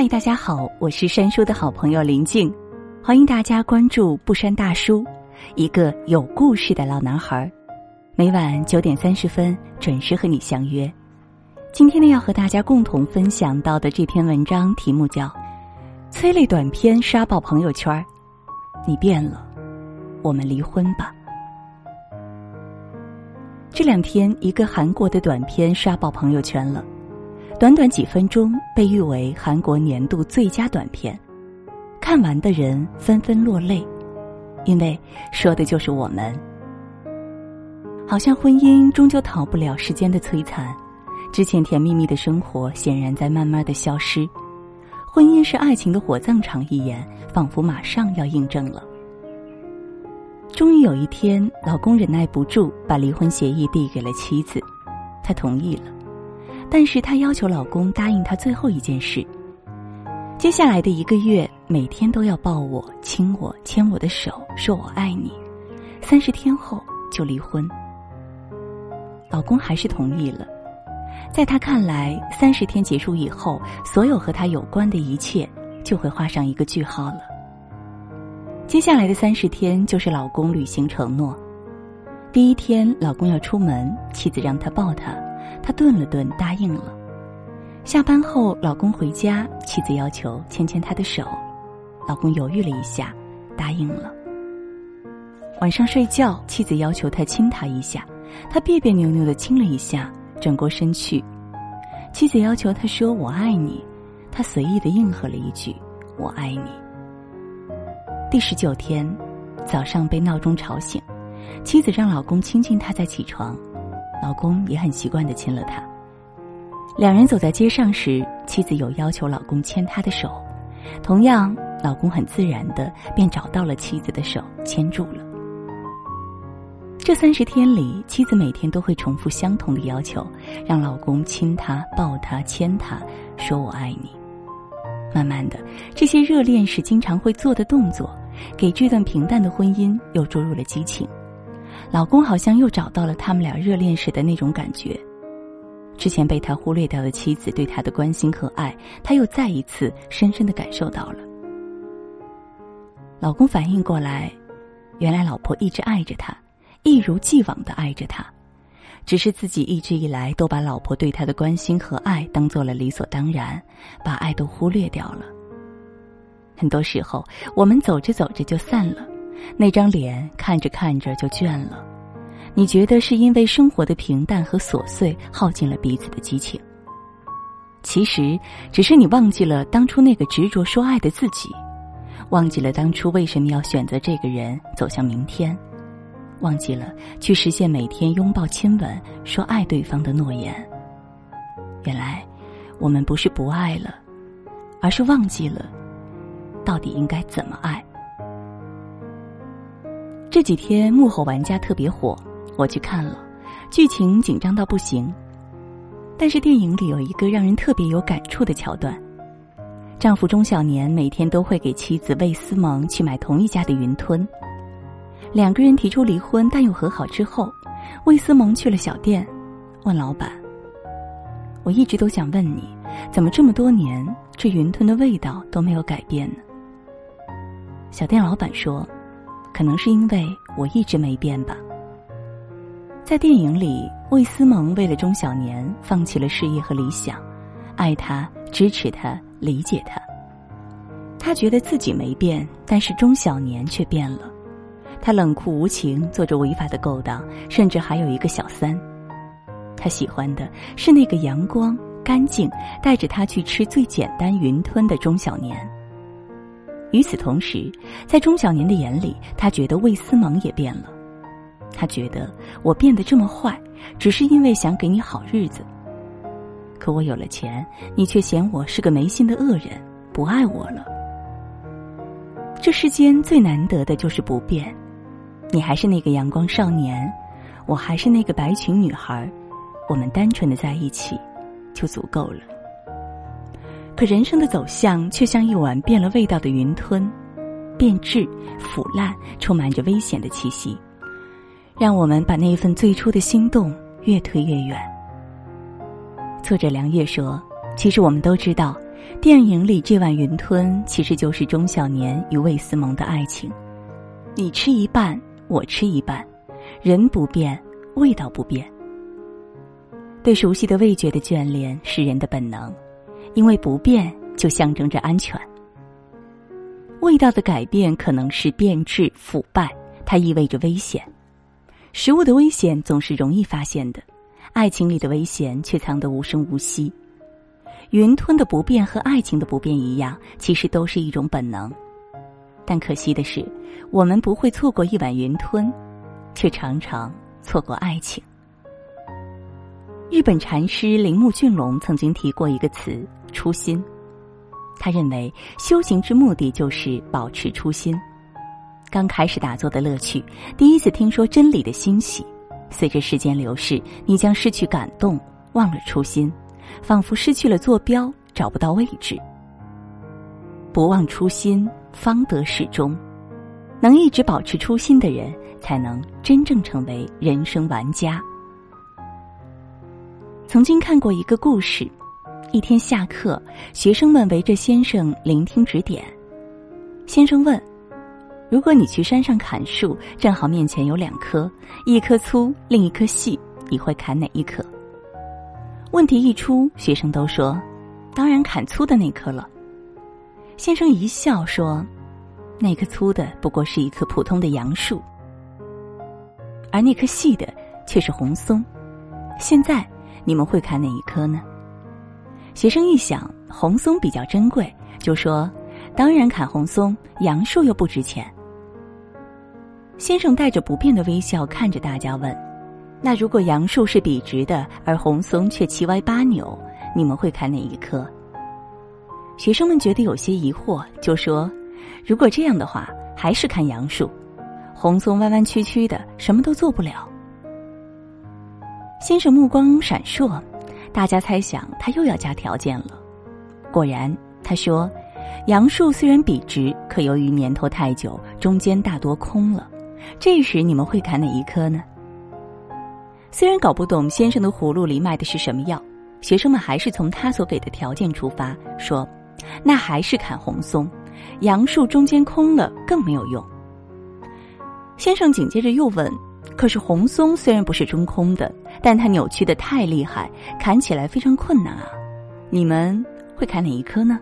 嗨，大家好，我是山叔的好朋友林静，欢迎大家关注不山大叔，一个有故事的老男孩。每晚九点三十分准时和你相约。今天呢，要和大家共同分享到的这篇文章题目叫《催泪短片刷爆朋友圈》，你变了，我们离婚吧。这两天，一个韩国的短片刷爆朋友圈了。短短几分钟，被誉为韩国年度最佳短片，看完的人纷纷落泪，因为说的就是我们。好像婚姻终究逃不了时间的摧残，之前甜蜜蜜的生活显然在慢慢的消失。婚姻是爱情的火葬场一言，仿佛马上要印证了。终于有一天，老公忍耐不住，把离婚协议递给了妻子，她同意了。但是她要求老公答应她最后一件事：接下来的一个月，每天都要抱我、亲我、牵我的手，说我爱你。三十天后就离婚。老公还是同意了。在他看来，三十天结束以后，所有和他有关的一切就会画上一个句号了。接下来的三十天就是老公履行承诺。第一天，老公要出门，妻子让他抱他。他顿了顿，答应了。下班后，老公回家，妻子要求牵牵他的手，老公犹豫了一下，答应了。晚上睡觉，妻子要求他亲她一下，他别别扭扭的亲了一下，转过身去。妻子要求他说“我爱你”，他随意的应和了一句“我爱你”。第十九天，早上被闹钟吵醒，妻子让老公亲亲她再起床。老公也很习惯的亲了她。两人走在街上时，妻子有要求老公牵她的手，同样，老公很自然的便找到了妻子的手，牵住了。这三十天里，妻子每天都会重复相同的要求，让老公亲她、抱她、牵她，说我爱你。慢慢的，这些热恋时经常会做的动作，给这段平淡的婚姻又注入了激情。老公好像又找到了他们俩热恋时的那种感觉，之前被他忽略掉的妻子对他的关心和爱，他又再一次深深的感受到了。老公反应过来，原来老婆一直爱着他，一如既往的爱着他，只是自己一直以来都把老婆对他的关心和爱当做了理所当然，把爱都忽略掉了。很多时候，我们走着走着就散了。那张脸看着看着就倦了，你觉得是因为生活的平淡和琐碎耗尽了彼此的激情？其实，只是你忘记了当初那个执着说爱的自己，忘记了当初为什么要选择这个人走向明天，忘记了去实现每天拥抱、亲吻、说爱对方的诺言。原来，我们不是不爱了，而是忘记了到底应该怎么爱。这几天幕后玩家特别火，我去看了，剧情紧张到不行。但是电影里有一个让人特别有感触的桥段：丈夫钟小年每天都会给妻子魏思萌去买同一家的云吞。两个人提出离婚，但又和好之后，魏思萌去了小店，问老板：“我一直都想问你，怎么这么多年这云吞的味道都没有改变呢？”小店老板说。可能是因为我一直没变吧。在电影里，魏思萌为了钟小年放弃了事业和理想，爱他、支持他、理解他。他觉得自己没变，但是钟小年却变了。他冷酷无情，做着违法的勾当，甚至还有一个小三。他喜欢的是那个阳光、干净，带着他去吃最简单云吞的钟小年。与此同时，在钟小年的眼里，他觉得魏思萌也变了。他觉得我变得这么坏，只是因为想给你好日子。可我有了钱，你却嫌我是个没心的恶人，不爱我了。这世间最难得的就是不变，你还是那个阳光少年，我还是那个白裙女孩，我们单纯的在一起，就足够了。可人生的走向却像一碗变了味道的云吞，变质、腐烂，充满着危险的气息，让我们把那份最初的心动越推越远。作者梁月说：“其实我们都知道，电影里这碗云吞其实就是钟小年与魏思萌的爱情，你吃一半，我吃一半，人不变，味道不变。对熟悉的味觉的眷恋是人的本能，因为不变就象征着安全。味道的改变可能是变质、腐败，它意味着危险。食物的危险总是容易发现的，爱情里的危险却藏得无声无息。云吞的不变和爱情的不变一样，其实都是一种本能。但可惜的是，我们不会错过一碗云吞，却常常错过爱情。日本禅师铃木俊龙曾经提过一个词“初心”，他认为修行之目的就是保持初心。刚开始打坐的乐趣，第一次听说真理的欣喜，随着时间流逝，你将失去感动，忘了初心。仿佛失去了坐标，找不到位置。不忘初心，方得始终。能一直保持初心的人，才能真正成为人生玩家。曾经看过一个故事：一天下课，学生们围着先生聆听指点。先生问：“如果你去山上砍树，正好面前有两棵，一棵粗，另一棵细，你会砍哪一棵？”问题一出，学生都说：“当然砍粗的那棵了。”先生一笑说：“那棵粗的不过是一棵普通的杨树，而那棵细的却是红松。现在你们会砍哪一棵呢？”学生一想，红松比较珍贵，就说：“当然砍红松，杨树又不值钱。”先生带着不变的微笑看着大家问。那如果杨树是笔直的，而红松却七歪八扭，你们会砍哪一棵？学生们觉得有些疑惑，就说：“如果这样的话，还是砍杨树，红松弯弯曲曲的，什么都做不了。”先生目光闪烁，大家猜想他又要加条件了。果然，他说：“杨树虽然笔直，可由于年头太久，中间大多空了。这时你们会砍哪一棵呢？”虽然搞不懂先生的葫芦里卖的是什么药，学生们还是从他所给的条件出发，说：“那还是砍红松，杨树中间空了更没有用。”先生紧接着又问：“可是红松虽然不是中空的，但它扭曲的太厉害，砍起来非常困难啊！你们会砍哪一棵呢？”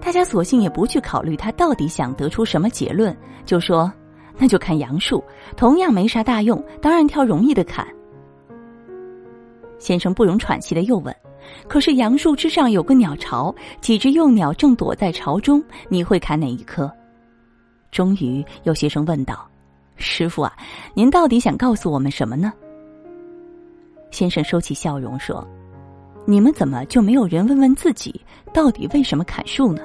大家索性也不去考虑他到底想得出什么结论，就说。那就砍杨树，同样没啥大用，当然挑容易的砍。先生不容喘息的又问：“可是杨树之上有个鸟巢，几只幼鸟正躲在巢中，你会砍哪一棵？”终于有学生问道：“师傅啊，您到底想告诉我们什么呢？”先生收起笑容说：“你们怎么就没有人问问自己，到底为什么砍树呢？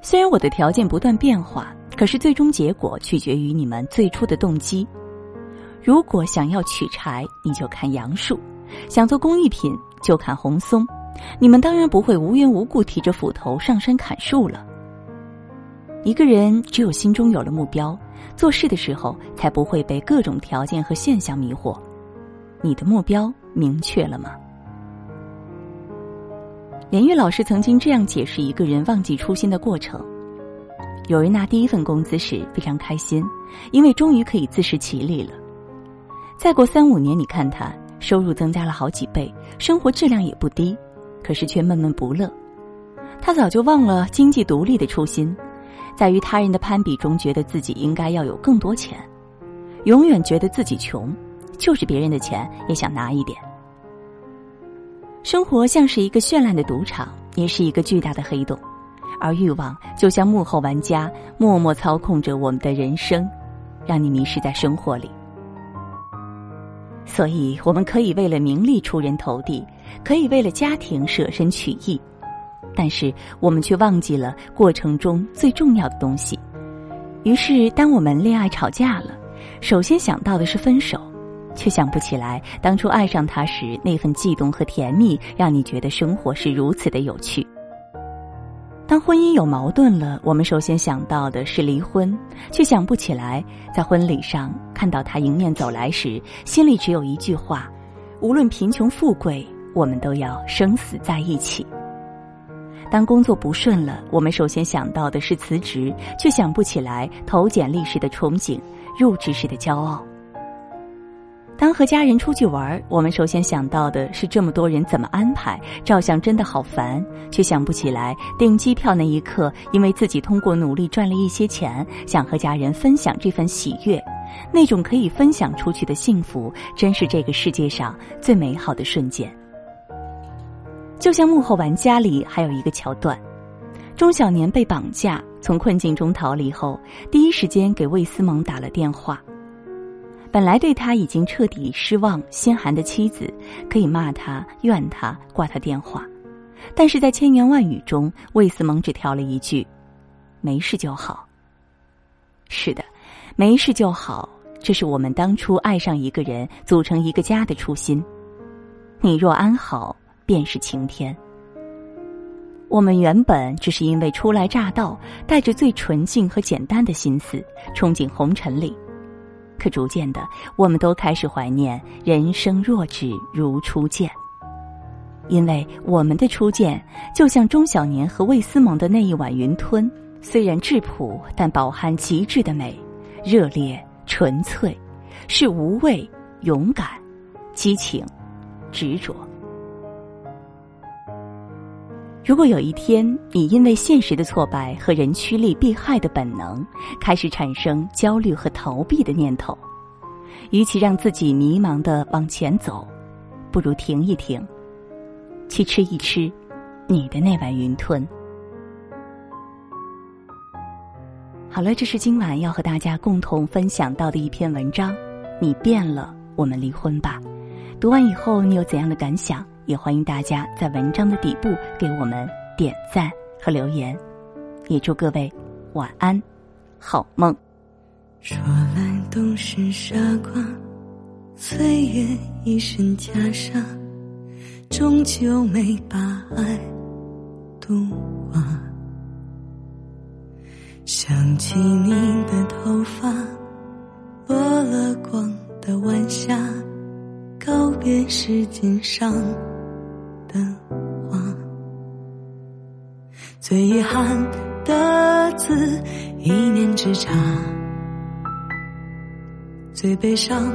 虽然我的条件不断变化。”可是最终结果取决于你们最初的动机。如果想要取柴，你就砍杨树；想做工艺品，就砍红松。你们当然不会无缘无故提着斧头上山砍树了。一个人只有心中有了目标，做事的时候才不会被各种条件和现象迷惑。你的目标明确了吗？连玉老师曾经这样解释一个人忘记初心的过程。有人拿第一份工资时非常开心，因为终于可以自食其力了。再过三五年，你看他收入增加了好几倍，生活质量也不低，可是却闷闷不乐。他早就忘了经济独立的初心，在与他人的攀比中，觉得自己应该要有更多钱，永远觉得自己穷，就是别人的钱也想拿一点。生活像是一个绚烂的赌场，也是一个巨大的黑洞。而欲望就像幕后玩家，默默操控着我们的人生，让你迷失在生活里。所以，我们可以为了名利出人头地，可以为了家庭舍身取义，但是我们却忘记了过程中最重要的东西。于是，当我们恋爱吵架了，首先想到的是分手，却想不起来当初爱上他时那份悸动和甜蜜，让你觉得生活是如此的有趣。当婚姻有矛盾了，我们首先想到的是离婚，却想不起来在婚礼上看到他迎面走来时，心里只有一句话：无论贫穷富贵，我们都要生死在一起。当工作不顺了，我们首先想到的是辞职，却想不起来投简历时的憧憬，入职时的骄傲。当和家人出去玩，我们首先想到的是这么多人怎么安排，照相真的好烦，却想不起来订机票那一刻，因为自己通过努力赚了一些钱，想和家人分享这份喜悦，那种可以分享出去的幸福，真是这个世界上最美好的瞬间。就像《幕后玩家》里还有一个桥段，钟小年被绑架，从困境中逃离后，第一时间给魏思萌打了电话。本来对他已经彻底失望、心寒的妻子，可以骂他、怨他、挂他电话，但是在千言万语中，魏思萌只挑了一句：“没事就好。”是的，没事就好，这是我们当初爱上一个人、组成一个家的初心。你若安好，便是晴天。我们原本只是因为初来乍到，带着最纯净和简单的心思，憧憬红尘里。可逐渐的，我们都开始怀念人生若只如初见，因为我们的初见就像钟小年和魏思蒙的那一碗云吞，虽然质朴，但饱含极致的美，热烈纯粹，是无畏、勇敢、激情、执着。如果有一天，你因为现实的挫败和人趋利避害的本能，开始产生焦虑和逃避的念头，与其让自己迷茫的往前走，不如停一停，去吃一吃你的那碗云吞。好了，这是今晚要和大家共同分享到的一篇文章。你变了，我们离婚吧。读完以后，你有怎样的感想？也欢迎大家在文章的底部给我们点赞和留言，也祝各位晚安，好梦。说来都是傻瓜，岁月一身袈裟，终究没把爱渡化。想起你的头发，落了光的晚霞，告别时间上。的话，最遗憾的字，一念之差；最悲伤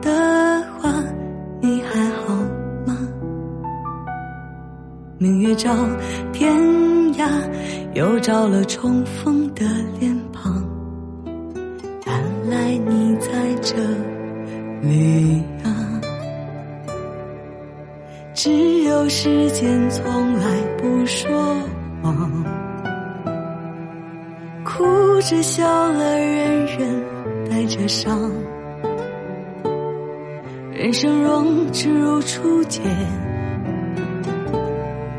的话，你还好吗？明月照天涯，又照了重逢的脸庞。原来你在这里啊。只有时间从来不说谎，哭着笑了，人人带着伤。人生若只如初见，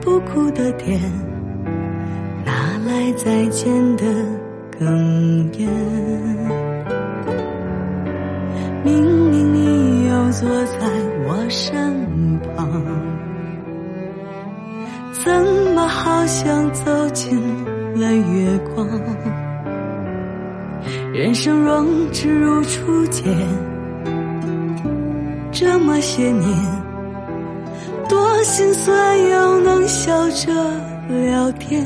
不哭的点，哪来再见的哽咽？明明你又坐在我身旁。怎么好像走进了月光？人生若只如初见，这么些年，多心酸又能笑着聊天。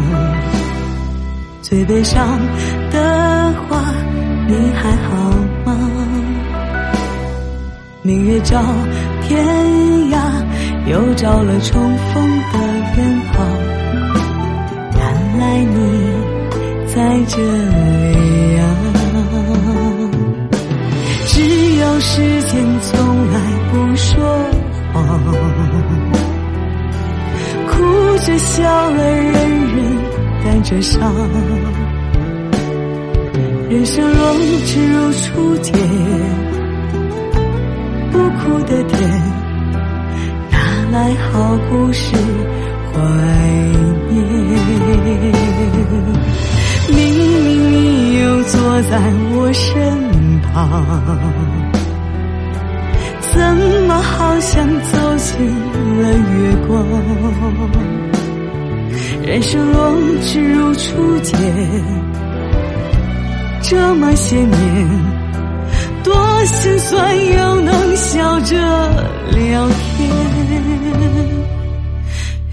最悲伤的话，你还好吗？明月照天涯，又照了重逢的远方。原来你在这里啊！只有时间从来不说谎，哭着笑了，人着伤。人生若只如初见，不哭的甜，哪来好故事怀念？明明你又坐在我身旁，怎么好像走进了月光？人生若只如初见。这么些年，多心酸，又能笑着聊天。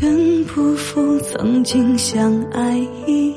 愿不负曾经相爱一。